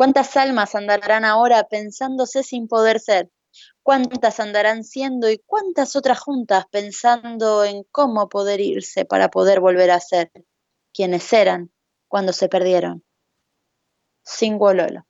¿Cuántas almas andarán ahora pensándose sin poder ser? ¿Cuántas andarán siendo y cuántas otras juntas pensando en cómo poder irse para poder volver a ser quienes eran cuando se perdieron? Sin Lolo.